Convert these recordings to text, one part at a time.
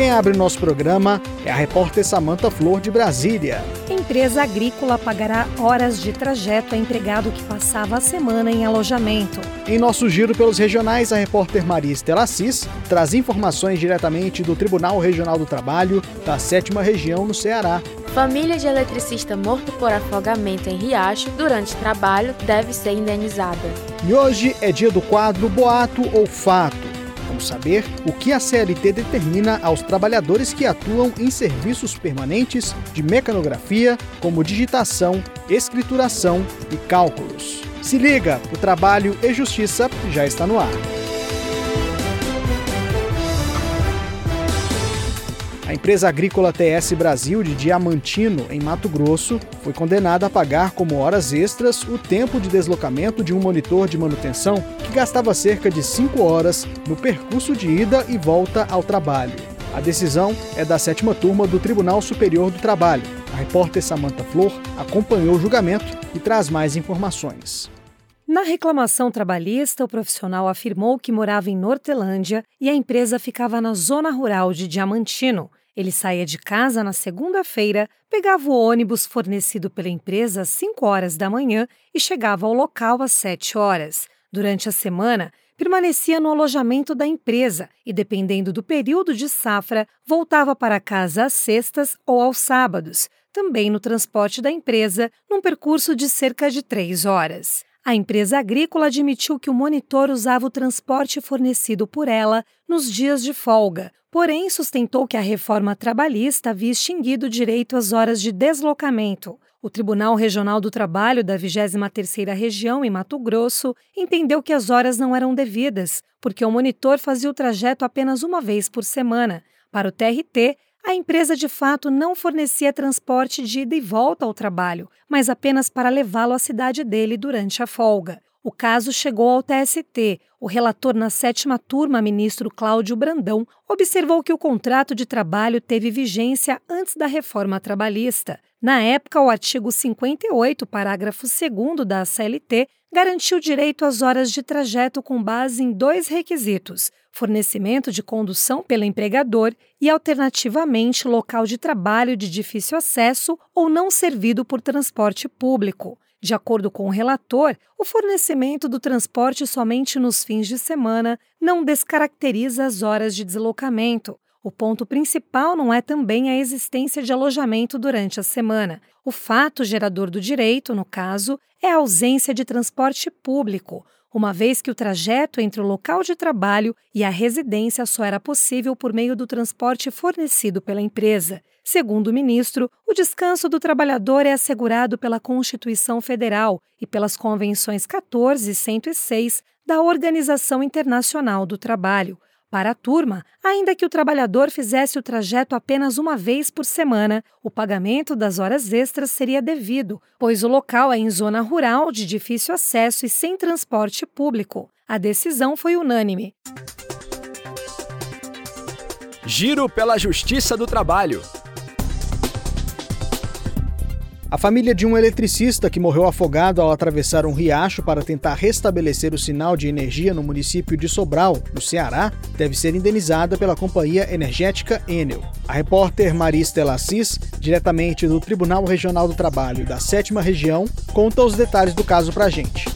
Quem abre o nosso programa é a repórter Samanta Flor de Brasília. Empresa agrícola pagará horas de trajeto a empregado que passava a semana em alojamento. Em nosso giro pelos regionais, a repórter Maria Estela Assis traz informações diretamente do Tribunal Regional do Trabalho da 7 Região no Ceará. Família de eletricista morto por afogamento em Riacho durante trabalho deve ser indenizada. E hoje é dia do quadro Boato ou Fato Vamos saber o que a CLT determina aos trabalhadores que atuam em serviços permanentes de mecanografia, como digitação, escrituração e cálculos. Se liga, o Trabalho e Justiça já está no ar. A empresa agrícola TS Brasil de Diamantino, em Mato Grosso, foi condenada a pagar como horas extras o tempo de deslocamento de um monitor de manutenção que gastava cerca de 5 horas no percurso de ida e volta ao trabalho. A decisão é da sétima turma do Tribunal Superior do Trabalho. A repórter Samanta Flor acompanhou o julgamento e traz mais informações. Na reclamação trabalhista, o profissional afirmou que morava em Nortelândia e a empresa ficava na zona rural de Diamantino, ele saía de casa na segunda-feira, pegava o ônibus fornecido pela empresa às 5 horas da manhã e chegava ao local às 7 horas. Durante a semana, permanecia no alojamento da empresa e, dependendo do período de safra, voltava para casa às sextas ou aos sábados, também no transporte da empresa, num percurso de cerca de três horas. A empresa agrícola admitiu que o monitor usava o transporte fornecido por ela nos dias de folga, porém sustentou que a reforma trabalhista havia extinguido o direito às horas de deslocamento. O Tribunal Regional do Trabalho da 23ª Região, em Mato Grosso, entendeu que as horas não eram devidas, porque o monitor fazia o trajeto apenas uma vez por semana. Para o TRT, a empresa de fato não fornecia transporte de ida e volta ao trabalho, mas apenas para levá-lo à cidade dele durante a folga. O caso chegou ao TST. O relator na sétima turma, ministro Cláudio Brandão, observou que o contrato de trabalho teve vigência antes da reforma trabalhista. Na época, o artigo 58, parágrafo 2 da CLT, garantiu direito às horas de trajeto com base em dois requisitos: fornecimento de condução pelo empregador e, alternativamente, local de trabalho de difícil acesso ou não servido por transporte público. De acordo com o relator, o fornecimento do transporte somente nos fins de semana não descaracteriza as horas de deslocamento. O ponto principal não é também a existência de alojamento durante a semana. O fato gerador do direito, no caso, é a ausência de transporte público, uma vez que o trajeto entre o local de trabalho e a residência só era possível por meio do transporte fornecido pela empresa. Segundo o ministro, o descanso do trabalhador é assegurado pela Constituição Federal e pelas Convenções 14 e 106 da Organização Internacional do Trabalho. Para a turma, ainda que o trabalhador fizesse o trajeto apenas uma vez por semana, o pagamento das horas extras seria devido, pois o local é em zona rural, de difícil acesso e sem transporte público. A decisão foi unânime. Giro pela Justiça do Trabalho. A família de um eletricista que morreu afogado ao atravessar um riacho para tentar restabelecer o sinal de energia no município de Sobral, no Ceará, deve ser indenizada pela companhia energética Enel. A repórter Maria Estela Assis, diretamente do Tribunal Regional do Trabalho da 7 Região, conta os detalhes do caso para a gente.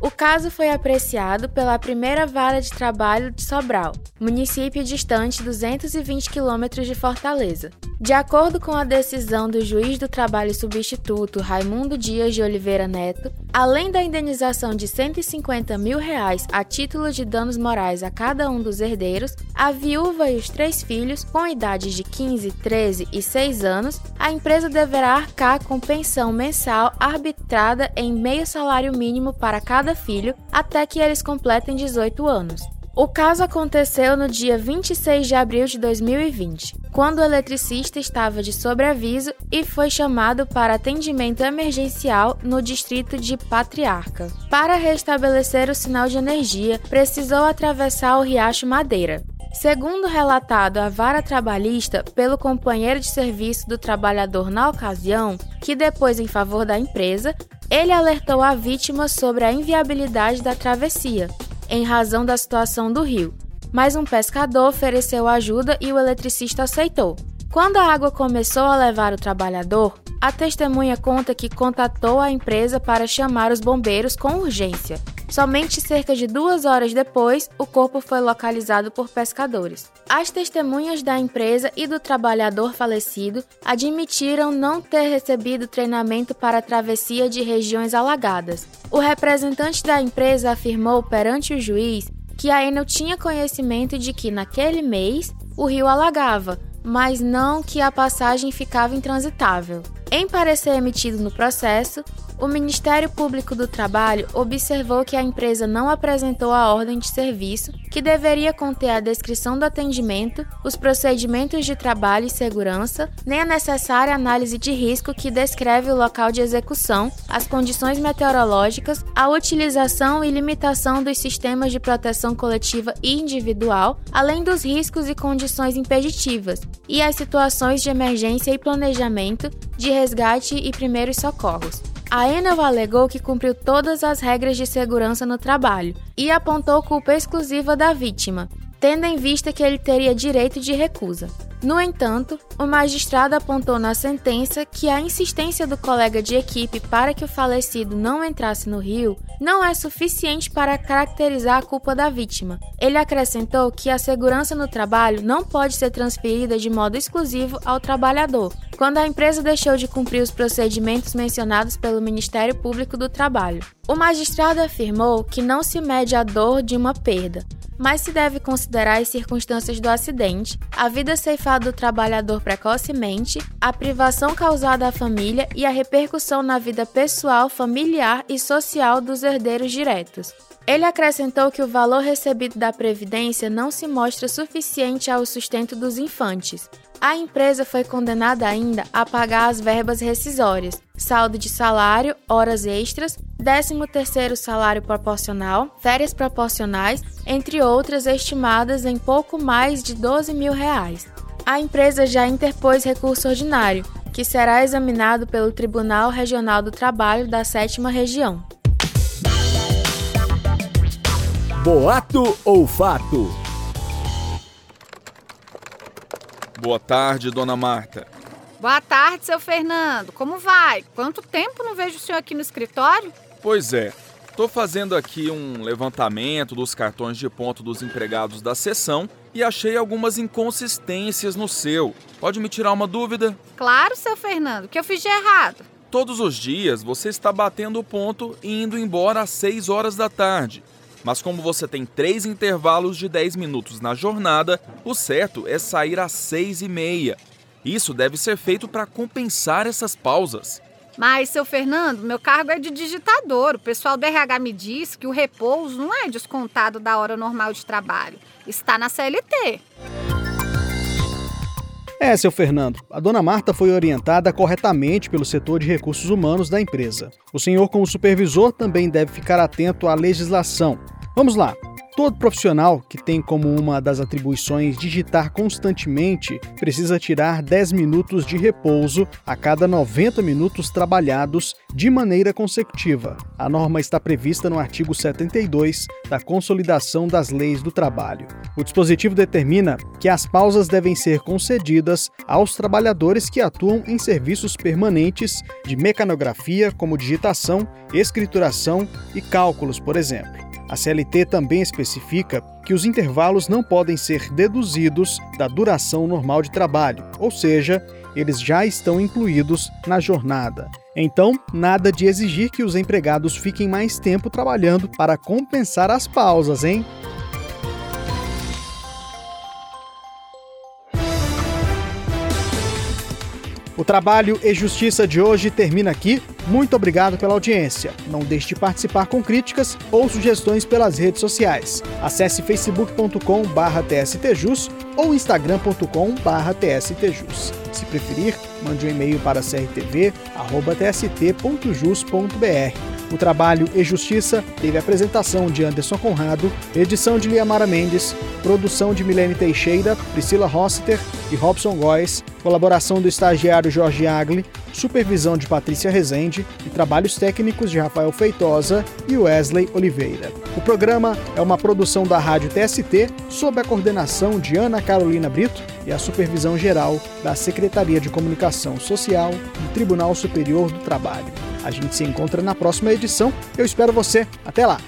O caso foi apreciado pela primeira vara de trabalho de Sobral, município distante 220 quilômetros de Fortaleza. De acordo com a decisão do juiz do trabalho substituto Raimundo Dias de Oliveira Neto, além da indenização de 150 mil reais a título de danos morais a cada um dos herdeiros, a viúva e os três filhos, com idades de 15, 13 e 6 anos, a empresa deverá arcar com pensão mensal arbitrada em meio salário mínimo para cada filho até que eles completem 18 anos. O caso aconteceu no dia 26 de abril de 2020, quando o eletricista estava de sobreaviso e foi chamado para atendimento emergencial no distrito de Patriarca. Para restabelecer o sinal de energia, precisou atravessar o Riacho Madeira. Segundo relatado à vara trabalhista pelo companheiro de serviço do trabalhador na ocasião, que depois em favor da empresa, ele alertou a vítima sobre a inviabilidade da travessia, em razão da situação do rio, mas um pescador ofereceu ajuda e o eletricista aceitou. Quando a água começou a levar o trabalhador, a testemunha conta que contatou a empresa para chamar os bombeiros com urgência. Somente cerca de duas horas depois, o corpo foi localizado por pescadores. As testemunhas da empresa e do trabalhador falecido admitiram não ter recebido treinamento para a travessia de regiões alagadas. O representante da empresa afirmou perante o juiz que a Enel tinha conhecimento de que naquele mês o rio alagava, mas não que a passagem ficava intransitável. Em parecer emitido no processo, o Ministério Público do Trabalho observou que a empresa não apresentou a ordem de serviço, que deveria conter a descrição do atendimento, os procedimentos de trabalho e segurança, nem a necessária análise de risco que descreve o local de execução, as condições meteorológicas, a utilização e limitação dos sistemas de proteção coletiva e individual, além dos riscos e condições impeditivas, e as situações de emergência e planejamento, de resgate e primeiros socorros. A Enel alegou que cumpriu todas as regras de segurança no trabalho e apontou culpa exclusiva da vítima, tendo em vista que ele teria direito de recusa. No entanto, o magistrado apontou na sentença que a insistência do colega de equipe para que o falecido não entrasse no rio não é suficiente para caracterizar a culpa da vítima. Ele acrescentou que a segurança no trabalho não pode ser transferida de modo exclusivo ao trabalhador, quando a empresa deixou de cumprir os procedimentos mencionados pelo Ministério Público do Trabalho. O magistrado afirmou que não se mede a dor de uma perda, mas se deve considerar as circunstâncias do acidente, a vida ceifada do trabalhador precocemente, a privação causada à família e a repercussão na vida pessoal, familiar e social dos herdeiros diretos. Ele acrescentou que o valor recebido da Previdência não se mostra suficiente ao sustento dos infantes, a empresa foi condenada ainda a pagar as verbas rescisórias, saldo de salário, horas extras, 13º salário proporcional, férias proporcionais, entre outras estimadas em pouco mais de 12 mil reais. A empresa já interpôs recurso ordinário, que será examinado pelo Tribunal Regional do Trabalho da Sétima Região. Boato ou fato? Boa tarde, dona Marta. Boa tarde, seu Fernando. Como vai? Quanto tempo não vejo o senhor aqui no escritório? Pois é. Estou fazendo aqui um levantamento dos cartões de ponto dos empregados da sessão e achei algumas inconsistências no seu. Pode me tirar uma dúvida? Claro, seu Fernando. O que eu fiz de errado? Todos os dias você está batendo o ponto e indo embora às 6 horas da tarde. Mas como você tem três intervalos de 10 minutos na jornada, o certo é sair às 6 e meia. Isso deve ser feito para compensar essas pausas. Mas, seu Fernando, meu cargo é de digitador. O pessoal do RH me diz que o repouso não é descontado da hora normal de trabalho. Está na CLT. É, seu Fernando, a dona Marta foi orientada corretamente pelo setor de recursos humanos da empresa. O senhor, como supervisor, também deve ficar atento à legislação. Vamos lá. Todo profissional que tem como uma das atribuições digitar constantemente precisa tirar 10 minutos de repouso a cada 90 minutos trabalhados de maneira consecutiva. A norma está prevista no artigo 72 da Consolidação das Leis do Trabalho. O dispositivo determina que as pausas devem ser concedidas aos trabalhadores que atuam em serviços permanentes de mecanografia, como digitação, escrituração e cálculos, por exemplo. A CLT também especifica que os intervalos não podem ser deduzidos da duração normal de trabalho, ou seja, eles já estão incluídos na jornada. Então, nada de exigir que os empregados fiquem mais tempo trabalhando para compensar as pausas, hein? O Trabalho e Justiça de hoje termina aqui. Muito obrigado pela audiência. Não deixe de participar com críticas ou sugestões pelas redes sociais. Acesse facebook.com/tstjus ou instagram.com/tstjus. Se preferir, mande um e-mail para crtv@tst.jus.br. O trabalho e Justiça teve apresentação de Anderson Conrado, edição de Liamara Mendes, produção de Milene Teixeira, Priscila Rossiter e Robson Góes, colaboração do estagiário Jorge Agli, supervisão de Patrícia Rezende e trabalhos técnicos de Rafael Feitosa e Wesley Oliveira. O programa é uma produção da Rádio TST sob a coordenação de Ana Carolina Brito e a supervisão geral da Secretaria de Comunicação Social do Tribunal Superior do Trabalho. A gente se encontra na próxima edição. Eu espero você. Até lá!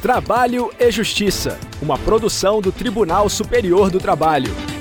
Trabalho e Justiça, uma produção do Tribunal Superior do Trabalho.